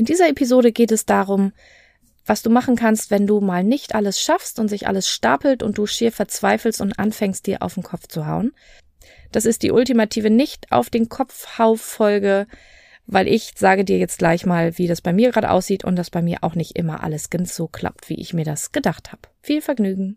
In dieser Episode geht es darum, was du machen kannst, wenn du mal nicht alles schaffst und sich alles stapelt und du schier verzweifelst und anfängst, dir auf den Kopf zu hauen. Das ist die ultimative Nicht auf den Kopf hau Folge, weil ich sage dir jetzt gleich mal, wie das bei mir gerade aussieht und dass bei mir auch nicht immer alles ganz so klappt, wie ich mir das gedacht habe. Viel Vergnügen.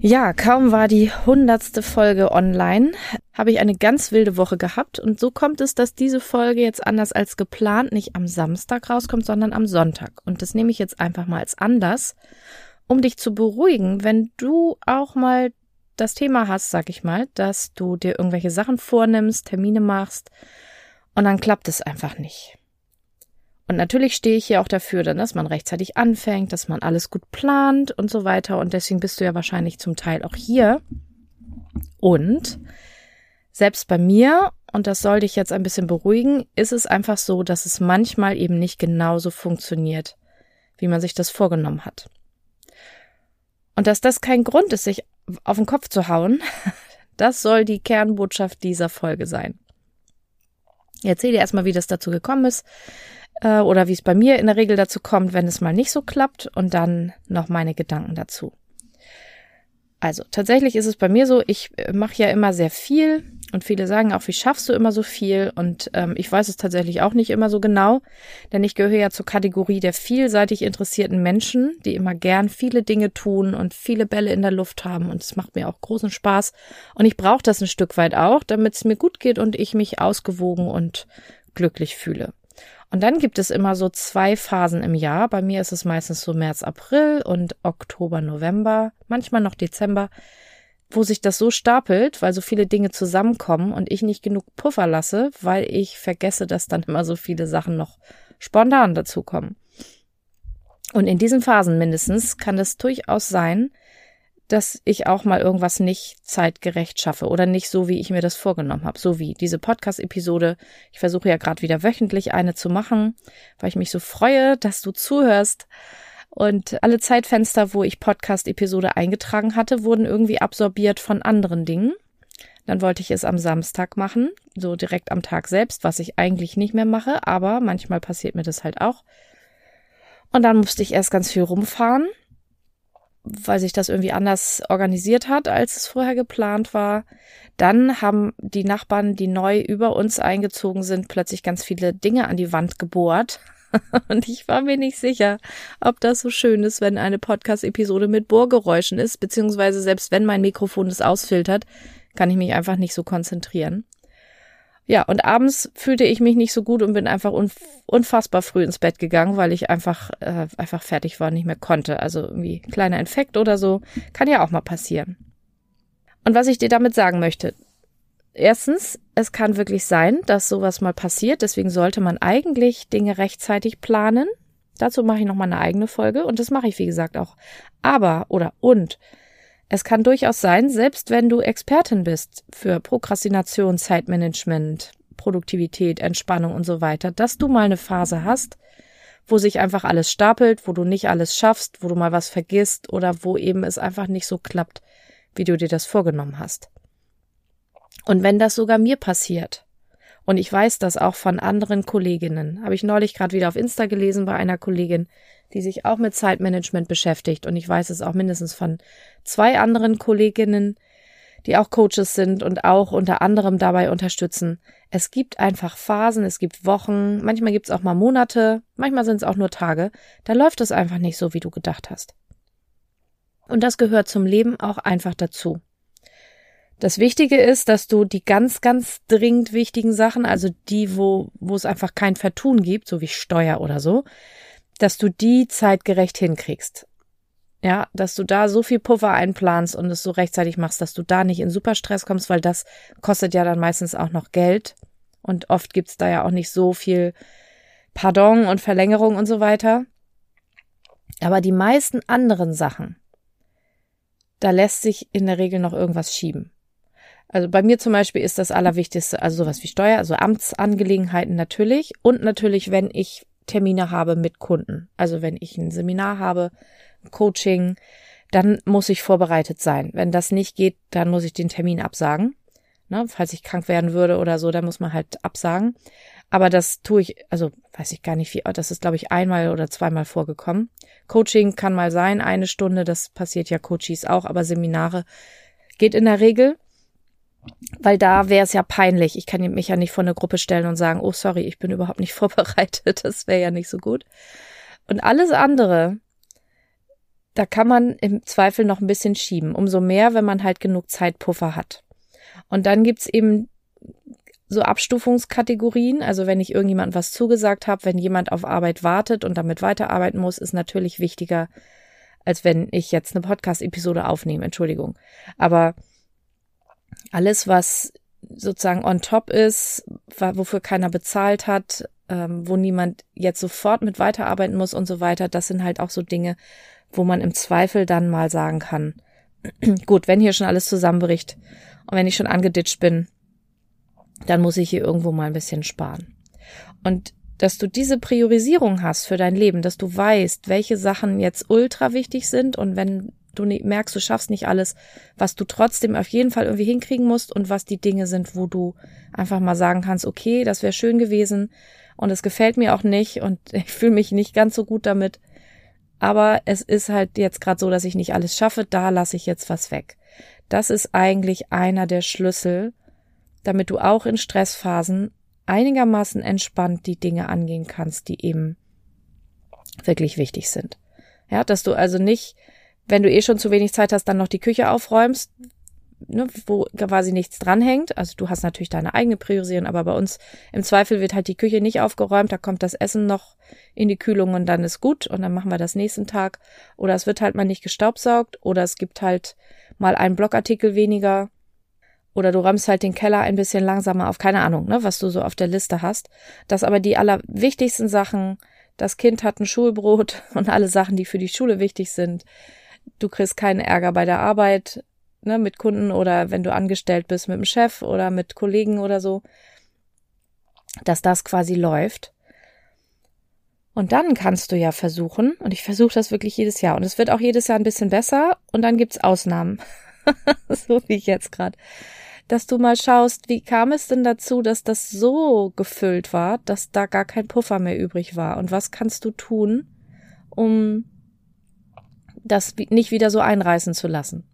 Ja, kaum war die hundertste Folge online, habe ich eine ganz wilde Woche gehabt und so kommt es, dass diese Folge jetzt anders als geplant nicht am Samstag rauskommt, sondern am Sonntag. Und das nehme ich jetzt einfach mal als anders, um dich zu beruhigen, wenn du auch mal das Thema hast, sag ich mal, dass du dir irgendwelche Sachen vornimmst, Termine machst und dann klappt es einfach nicht. Und natürlich stehe ich hier auch dafür, dann, dass man rechtzeitig anfängt, dass man alles gut plant und so weiter. Und deswegen bist du ja wahrscheinlich zum Teil auch hier. Und selbst bei mir, und das soll dich jetzt ein bisschen beruhigen, ist es einfach so, dass es manchmal eben nicht genauso funktioniert, wie man sich das vorgenommen hat. Und dass das kein Grund ist, sich auf den Kopf zu hauen, das soll die Kernbotschaft dieser Folge sein. Ich erzähle dir erstmal, wie das dazu gekommen ist äh, oder wie es bei mir in der Regel dazu kommt, wenn es mal nicht so klappt und dann noch meine Gedanken dazu. Also tatsächlich ist es bei mir so, ich äh, mache ja immer sehr viel und viele sagen auch, wie schaffst du immer so viel? Und ähm, ich weiß es tatsächlich auch nicht immer so genau, denn ich gehöre ja zur Kategorie der vielseitig interessierten Menschen, die immer gern viele Dinge tun und viele Bälle in der Luft haben und es macht mir auch großen Spaß. Und ich brauche das ein Stück weit auch, damit es mir gut geht und ich mich ausgewogen und glücklich fühle. Und dann gibt es immer so zwei Phasen im Jahr. Bei mir ist es meistens so März, April und Oktober, November, manchmal noch Dezember, wo sich das so stapelt, weil so viele Dinge zusammenkommen und ich nicht genug Puffer lasse, weil ich vergesse, dass dann immer so viele Sachen noch spontan dazukommen. Und in diesen Phasen mindestens kann es durchaus sein, dass ich auch mal irgendwas nicht zeitgerecht schaffe oder nicht so, wie ich mir das vorgenommen habe. So wie diese Podcast-Episode. Ich versuche ja gerade wieder wöchentlich eine zu machen, weil ich mich so freue, dass du zuhörst. Und alle Zeitfenster, wo ich Podcast-Episode eingetragen hatte, wurden irgendwie absorbiert von anderen Dingen. Dann wollte ich es am Samstag machen, so direkt am Tag selbst, was ich eigentlich nicht mehr mache, aber manchmal passiert mir das halt auch. Und dann musste ich erst ganz viel rumfahren weil sich das irgendwie anders organisiert hat, als es vorher geplant war. Dann haben die Nachbarn, die neu über uns eingezogen sind, plötzlich ganz viele Dinge an die Wand gebohrt. Und ich war mir nicht sicher, ob das so schön ist, wenn eine Podcast-Episode mit Bohrgeräuschen ist, beziehungsweise selbst wenn mein Mikrofon das ausfiltert, kann ich mich einfach nicht so konzentrieren. Ja, und abends fühlte ich mich nicht so gut und bin einfach unfassbar früh ins Bett gegangen, weil ich einfach, äh, einfach fertig war und nicht mehr konnte. Also irgendwie kleiner Infekt oder so. Kann ja auch mal passieren. Und was ich dir damit sagen möchte. Erstens, es kann wirklich sein, dass sowas mal passiert. Deswegen sollte man eigentlich Dinge rechtzeitig planen. Dazu mache ich nochmal eine eigene Folge und das mache ich, wie gesagt, auch. Aber oder und es kann durchaus sein, selbst wenn du Expertin bist für Prokrastination, Zeitmanagement, Produktivität, Entspannung und so weiter, dass du mal eine Phase hast, wo sich einfach alles stapelt, wo du nicht alles schaffst, wo du mal was vergisst oder wo eben es einfach nicht so klappt, wie du dir das vorgenommen hast. Und wenn das sogar mir passiert, und ich weiß das auch von anderen Kolleginnen. Habe ich neulich gerade wieder auf Insta gelesen bei einer Kollegin, die sich auch mit Zeitmanagement beschäftigt. Und ich weiß es auch mindestens von zwei anderen Kolleginnen, die auch Coaches sind und auch unter anderem dabei unterstützen. Es gibt einfach Phasen, es gibt Wochen, manchmal gibt es auch mal Monate, manchmal sind es auch nur Tage. Da läuft es einfach nicht so, wie du gedacht hast. Und das gehört zum Leben auch einfach dazu. Das Wichtige ist, dass du die ganz, ganz dringend wichtigen Sachen, also die, wo, wo es einfach kein Vertun gibt, so wie Steuer oder so, dass du die zeitgerecht hinkriegst. Ja, dass du da so viel Puffer einplanst und es so rechtzeitig machst, dass du da nicht in Superstress kommst, weil das kostet ja dann meistens auch noch Geld Und oft gibt's da ja auch nicht so viel Pardon und Verlängerung und so weiter. Aber die meisten anderen Sachen, da lässt sich in der Regel noch irgendwas schieben. Also bei mir zum Beispiel ist das Allerwichtigste, also sowas wie Steuer, also Amtsangelegenheiten natürlich und natürlich, wenn ich Termine habe mit Kunden. Also wenn ich ein Seminar habe, Coaching, dann muss ich vorbereitet sein. Wenn das nicht geht, dann muss ich den Termin absagen. Ne, falls ich krank werden würde oder so, dann muss man halt absagen. Aber das tue ich, also weiß ich gar nicht wie, das ist glaube ich einmal oder zweimal vorgekommen. Coaching kann mal sein, eine Stunde, das passiert ja Coaches auch, aber Seminare geht in der Regel. Weil da wäre es ja peinlich. Ich kann mich ja nicht vor eine Gruppe stellen und sagen, oh sorry, ich bin überhaupt nicht vorbereitet. Das wäre ja nicht so gut. Und alles andere, da kann man im Zweifel noch ein bisschen schieben. Umso mehr, wenn man halt genug Zeitpuffer hat. Und dann gibt's eben so Abstufungskategorien. Also wenn ich irgendjemandem was zugesagt habe, wenn jemand auf Arbeit wartet und damit weiterarbeiten muss, ist natürlich wichtiger, als wenn ich jetzt eine Podcast-Episode aufnehme. Entschuldigung. Aber alles, was sozusagen on top ist, wofür keiner bezahlt hat, ähm, wo niemand jetzt sofort mit weiterarbeiten muss und so weiter, das sind halt auch so Dinge, wo man im Zweifel dann mal sagen kann, gut, wenn hier schon alles zusammenbricht und wenn ich schon angeditscht bin, dann muss ich hier irgendwo mal ein bisschen sparen. Und dass du diese Priorisierung hast für dein Leben, dass du weißt, welche Sachen jetzt ultra wichtig sind und wenn du merkst, du schaffst nicht alles, was du trotzdem auf jeden Fall irgendwie hinkriegen musst und was die Dinge sind, wo du einfach mal sagen kannst, okay, das wäre schön gewesen und es gefällt mir auch nicht und ich fühle mich nicht ganz so gut damit. Aber es ist halt jetzt gerade so, dass ich nicht alles schaffe, da lasse ich jetzt was weg. Das ist eigentlich einer der Schlüssel, damit du auch in Stressphasen einigermaßen entspannt die Dinge angehen kannst, die eben wirklich wichtig sind. Ja, dass du also nicht, wenn du eh schon zu wenig Zeit hast, dann noch die Küche aufräumst, ne, wo quasi nichts dranhängt. Also du hast natürlich deine eigene Priorisierung, aber bei uns im Zweifel wird halt die Küche nicht aufgeräumt, da kommt das Essen noch in die Kühlung und dann ist gut und dann machen wir das nächsten Tag. Oder es wird halt mal nicht gestaubsaugt oder es gibt halt mal einen Blogartikel weniger oder du räumst halt den Keller ein bisschen langsamer auf, keine Ahnung, ne, was du so auf der Liste hast. Das aber die allerwichtigsten Sachen, das Kind hat ein Schulbrot und alle Sachen, die für die Schule wichtig sind. Du kriegst keinen Ärger bei der Arbeit, ne, mit Kunden oder wenn du angestellt bist mit dem Chef oder mit Kollegen oder so, dass das quasi läuft. Und dann kannst du ja versuchen, und ich versuche das wirklich jedes Jahr, und es wird auch jedes Jahr ein bisschen besser, und dann gibt's Ausnahmen, so wie ich jetzt gerade, dass du mal schaust, wie kam es denn dazu, dass das so gefüllt war, dass da gar kein Puffer mehr übrig war, und was kannst du tun, um das nicht wieder so einreißen zu lassen.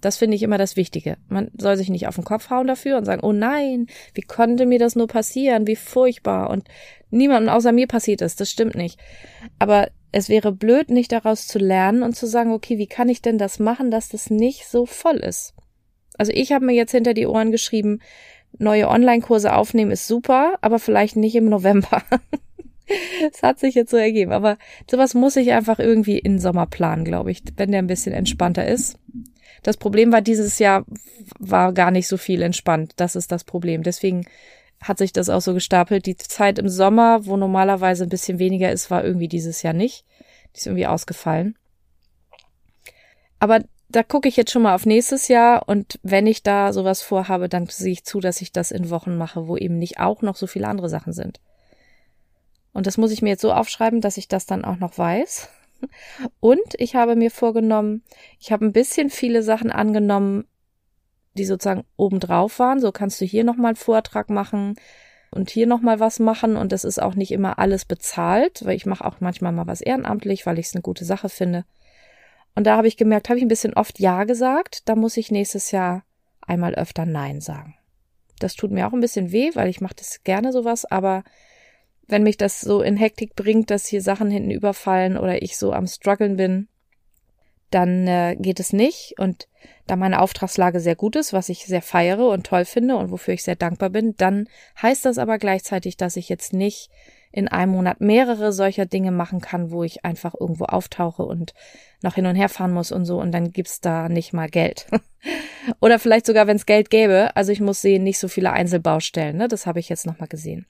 Das finde ich immer das Wichtige. Man soll sich nicht auf den Kopf hauen dafür und sagen, oh nein, wie konnte mir das nur passieren? Wie furchtbar. Und niemandem außer mir passiert ist. Das stimmt nicht. Aber es wäre blöd, nicht daraus zu lernen und zu sagen, okay, wie kann ich denn das machen, dass das nicht so voll ist? Also ich habe mir jetzt hinter die Ohren geschrieben, neue Online-Kurse aufnehmen ist super, aber vielleicht nicht im November. Es hat sich jetzt so ergeben. Aber sowas muss ich einfach irgendwie in Sommer planen, glaube ich, wenn der ein bisschen entspannter ist. Das Problem war, dieses Jahr war gar nicht so viel entspannt. Das ist das Problem. Deswegen hat sich das auch so gestapelt. Die Zeit im Sommer, wo normalerweise ein bisschen weniger ist, war irgendwie dieses Jahr nicht. Die ist irgendwie ausgefallen. Aber da gucke ich jetzt schon mal auf nächstes Jahr und wenn ich da sowas vorhabe, dann sehe ich zu, dass ich das in Wochen mache, wo eben nicht auch noch so viele andere Sachen sind. Und das muss ich mir jetzt so aufschreiben, dass ich das dann auch noch weiß. Und ich habe mir vorgenommen, ich habe ein bisschen viele Sachen angenommen, die sozusagen obendrauf waren. So kannst du hier nochmal einen Vortrag machen und hier nochmal was machen. Und das ist auch nicht immer alles bezahlt, weil ich mache auch manchmal mal was ehrenamtlich, weil ich es eine gute Sache finde. Und da habe ich gemerkt, habe ich ein bisschen oft Ja gesagt. Da muss ich nächstes Jahr einmal öfter Nein sagen. Das tut mir auch ein bisschen weh, weil ich mache das gerne sowas, aber wenn mich das so in Hektik bringt, dass hier Sachen hinten überfallen oder ich so am struggeln bin, dann äh, geht es nicht. Und da meine Auftragslage sehr gut ist, was ich sehr feiere und toll finde und wofür ich sehr dankbar bin, dann heißt das aber gleichzeitig, dass ich jetzt nicht in einem Monat mehrere solcher Dinge machen kann, wo ich einfach irgendwo auftauche und noch hin und her fahren muss und so und dann gibt's da nicht mal Geld. Oder vielleicht sogar, wenn es Geld gäbe. Also ich muss sehen, nicht so viele Einzelbaustellen. Ne? Das habe ich jetzt nochmal gesehen.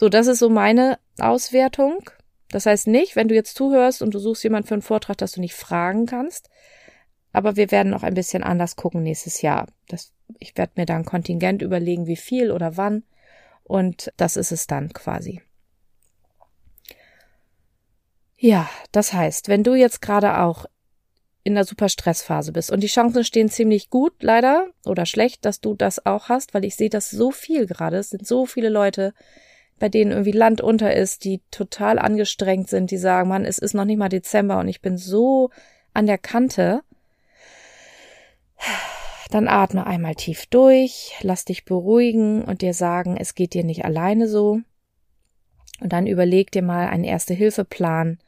So, das ist so meine Auswertung. Das heißt nicht, wenn du jetzt zuhörst und du suchst jemanden für einen Vortrag, dass du nicht fragen kannst. Aber wir werden noch ein bisschen anders gucken nächstes Jahr. Das, ich werde mir da ein Kontingent überlegen, wie viel oder wann. Und das ist es dann quasi. Ja, das heißt, wenn du jetzt gerade auch in der super Stressphase bist und die Chancen stehen ziemlich gut, leider, oder schlecht, dass du das auch hast, weil ich sehe das so viel gerade. Es sind so viele Leute, bei denen irgendwie Land unter ist, die total angestrengt sind, die sagen, Mann, es ist noch nicht mal Dezember und ich bin so an der Kante. Dann atme einmal tief durch, lass dich beruhigen und dir sagen, es geht dir nicht alleine so. Und dann überleg dir mal einen Erste-Hilfe-Plan,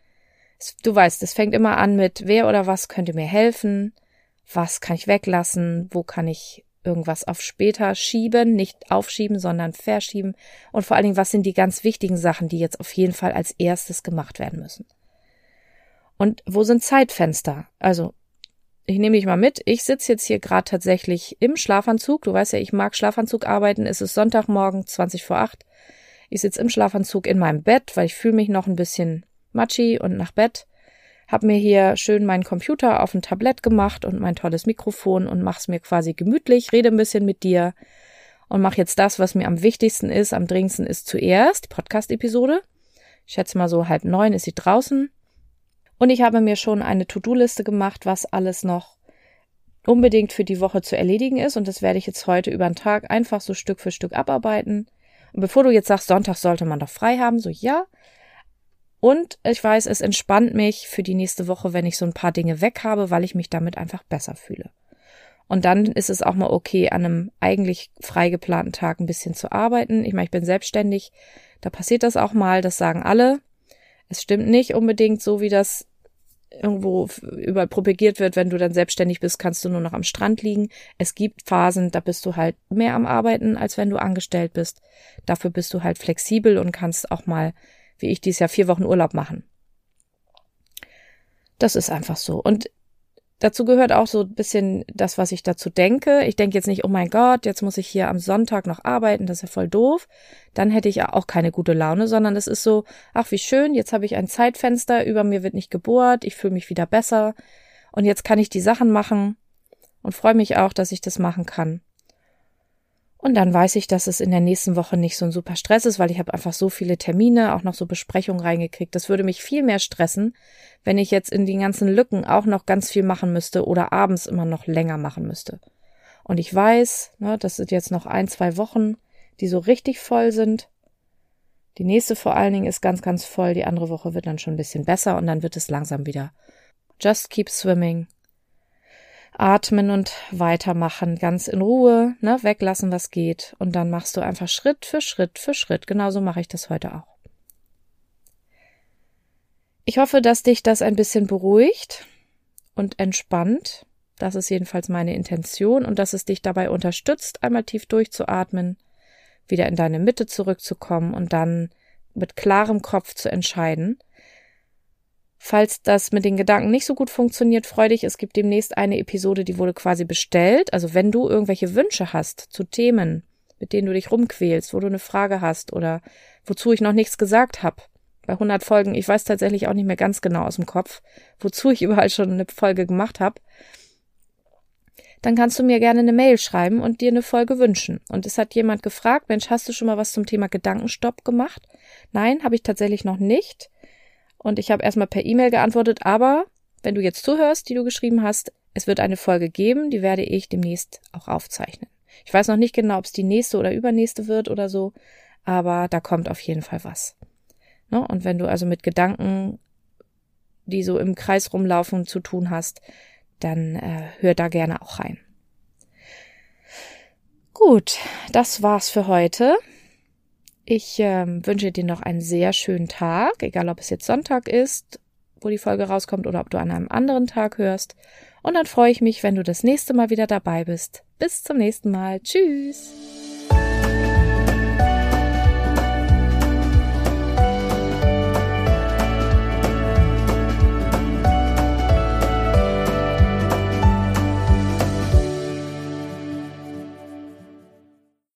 Du weißt, es fängt immer an mit, wer oder was könnte mir helfen? Was kann ich weglassen? Wo kann ich irgendwas auf später schieben? Nicht aufschieben, sondern verschieben. Und vor allen Dingen, was sind die ganz wichtigen Sachen, die jetzt auf jeden Fall als erstes gemacht werden müssen? Und wo sind Zeitfenster? Also, ich nehme dich mal mit. Ich sitze jetzt hier gerade tatsächlich im Schlafanzug. Du weißt ja, ich mag Schlafanzug arbeiten. Es ist Sonntagmorgen, 20 vor 8. Ich sitze im Schlafanzug in meinem Bett, weil ich fühle mich noch ein bisschen Matschi und nach Bett. Hab mir hier schön meinen Computer auf ein Tablett gemacht und mein tolles Mikrofon und mach's mir quasi gemütlich, rede ein bisschen mit dir und mach jetzt das, was mir am wichtigsten ist, am dringendsten ist zuerst, die Podcast-Episode. Ich schätze mal so halb neun ist sie draußen. Und ich habe mir schon eine To-Do-Liste gemacht, was alles noch unbedingt für die Woche zu erledigen ist. Und das werde ich jetzt heute über den Tag einfach so Stück für Stück abarbeiten. Und bevor du jetzt sagst, Sonntag sollte man doch frei haben, so ja, und ich weiß, es entspannt mich für die nächste Woche, wenn ich so ein paar Dinge weg habe, weil ich mich damit einfach besser fühle. Und dann ist es auch mal okay, an einem eigentlich frei geplanten Tag ein bisschen zu arbeiten. Ich meine, ich bin selbstständig. Da passiert das auch mal. Das sagen alle. Es stimmt nicht unbedingt so, wie das irgendwo überall propagiert wird. Wenn du dann selbstständig bist, kannst du nur noch am Strand liegen. Es gibt Phasen, da bist du halt mehr am Arbeiten, als wenn du angestellt bist. Dafür bist du halt flexibel und kannst auch mal wie ich dies Jahr vier Wochen Urlaub machen. Das ist einfach so. Und dazu gehört auch so ein bisschen das, was ich dazu denke. Ich denke jetzt nicht, oh mein Gott, jetzt muss ich hier am Sonntag noch arbeiten, das ist ja voll doof. Dann hätte ich auch keine gute Laune, sondern es ist so, ach wie schön, jetzt habe ich ein Zeitfenster, über mir wird nicht gebohrt, ich fühle mich wieder besser und jetzt kann ich die Sachen machen und freue mich auch, dass ich das machen kann. Und dann weiß ich, dass es in der nächsten Woche nicht so ein super Stress ist, weil ich habe einfach so viele Termine, auch noch so Besprechungen reingekriegt. Das würde mich viel mehr stressen, wenn ich jetzt in den ganzen Lücken auch noch ganz viel machen müsste oder abends immer noch länger machen müsste. Und ich weiß, ne, das sind jetzt noch ein, zwei Wochen, die so richtig voll sind. Die nächste vor allen Dingen ist ganz, ganz voll. Die andere Woche wird dann schon ein bisschen besser und dann wird es langsam wieder. Just keep swimming atmen und weitermachen, ganz in Ruhe, ne, weglassen, was geht. Und dann machst du einfach Schritt für Schritt für Schritt. Genauso mache ich das heute auch. Ich hoffe, dass dich das ein bisschen beruhigt und entspannt. Das ist jedenfalls meine Intention und dass es dich dabei unterstützt, einmal tief durchzuatmen, wieder in deine Mitte zurückzukommen und dann mit klarem Kopf zu entscheiden, Falls das mit den Gedanken nicht so gut funktioniert, freu dich, es gibt demnächst eine Episode, die wurde quasi bestellt. Also wenn du irgendwelche Wünsche hast zu Themen, mit denen du dich rumquälst, wo du eine Frage hast oder wozu ich noch nichts gesagt habe. Bei 100 Folgen, ich weiß tatsächlich auch nicht mehr ganz genau aus dem Kopf, wozu ich überall schon eine Folge gemacht habe. Dann kannst du mir gerne eine Mail schreiben und dir eine Folge wünschen. Und es hat jemand gefragt, Mensch, hast du schon mal was zum Thema Gedankenstopp gemacht? Nein, habe ich tatsächlich noch nicht. Und ich habe erstmal per E-Mail geantwortet, aber wenn du jetzt zuhörst, die du geschrieben hast, es wird eine Folge geben, die werde ich demnächst auch aufzeichnen. Ich weiß noch nicht genau, ob es die nächste oder übernächste wird oder so, aber da kommt auf jeden Fall was. Ne? Und wenn du also mit Gedanken, die so im Kreis rumlaufen, zu tun hast, dann äh, hör da gerne auch rein. Gut, das war's für heute. Ich ähm, wünsche dir noch einen sehr schönen Tag, egal ob es jetzt Sonntag ist, wo die Folge rauskommt oder ob du an einem anderen Tag hörst. Und dann freue ich mich, wenn du das nächste Mal wieder dabei bist. Bis zum nächsten Mal. Tschüss.